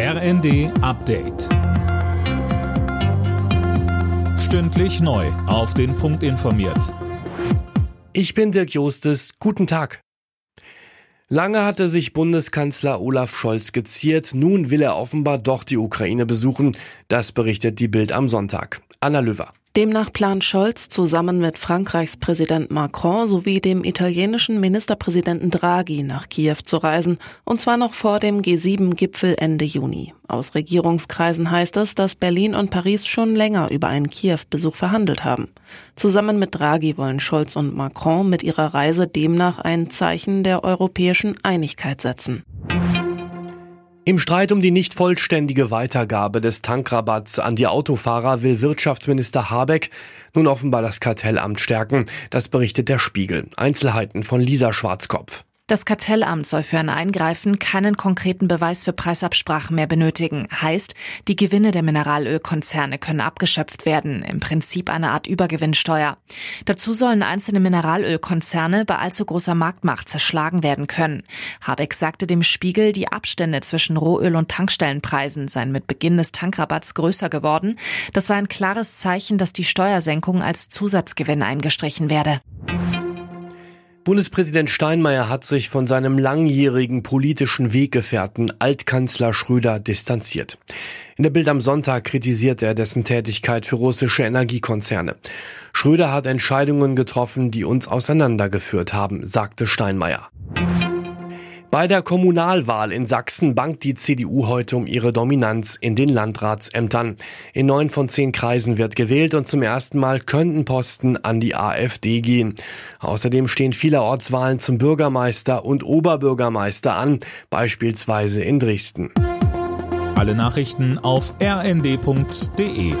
RND Update. Stündlich neu. Auf den Punkt informiert. Ich bin Dirk Jostes. Guten Tag. Lange hatte sich Bundeskanzler Olaf Scholz geziert. Nun will er offenbar doch die Ukraine besuchen. Das berichtet die Bild am Sonntag. Anna Löwer. Demnach plant Scholz zusammen mit Frankreichs Präsident Macron sowie dem italienischen Ministerpräsidenten Draghi nach Kiew zu reisen, und zwar noch vor dem G7-Gipfel Ende Juni. Aus Regierungskreisen heißt es, dass Berlin und Paris schon länger über einen Kiew-Besuch verhandelt haben. Zusammen mit Draghi wollen Scholz und Macron mit ihrer Reise demnach ein Zeichen der europäischen Einigkeit setzen. Im Streit um die nicht vollständige Weitergabe des Tankrabatts an die Autofahrer will Wirtschaftsminister Habeck nun offenbar das Kartellamt stärken. Das berichtet der Spiegel. Einzelheiten von Lisa Schwarzkopf. Das Kartellamt soll für ein Eingreifen keinen konkreten Beweis für Preisabsprachen mehr benötigen. Heißt, die Gewinne der Mineralölkonzerne können abgeschöpft werden. Im Prinzip eine Art Übergewinnsteuer. Dazu sollen einzelne Mineralölkonzerne bei allzu großer Marktmacht zerschlagen werden können. Habeck sagte dem Spiegel, die Abstände zwischen Rohöl- und Tankstellenpreisen seien mit Beginn des Tankrabatts größer geworden. Das sei ein klares Zeichen, dass die Steuersenkung als Zusatzgewinn eingestrichen werde. Bundespräsident Steinmeier hat sich von seinem langjährigen politischen Weggefährten Altkanzler Schröder distanziert. In der Bild am Sonntag kritisiert er dessen Tätigkeit für russische Energiekonzerne. Schröder hat Entscheidungen getroffen, die uns auseinandergeführt haben, sagte Steinmeier. Bei der Kommunalwahl in Sachsen bangt die CDU heute um ihre Dominanz in den Landratsämtern. In neun von zehn Kreisen wird gewählt und zum ersten Mal könnten Posten an die AfD gehen. Außerdem stehen viele Ortswahlen zum Bürgermeister und Oberbürgermeister an, beispielsweise in Dresden. Alle Nachrichten auf rnd.de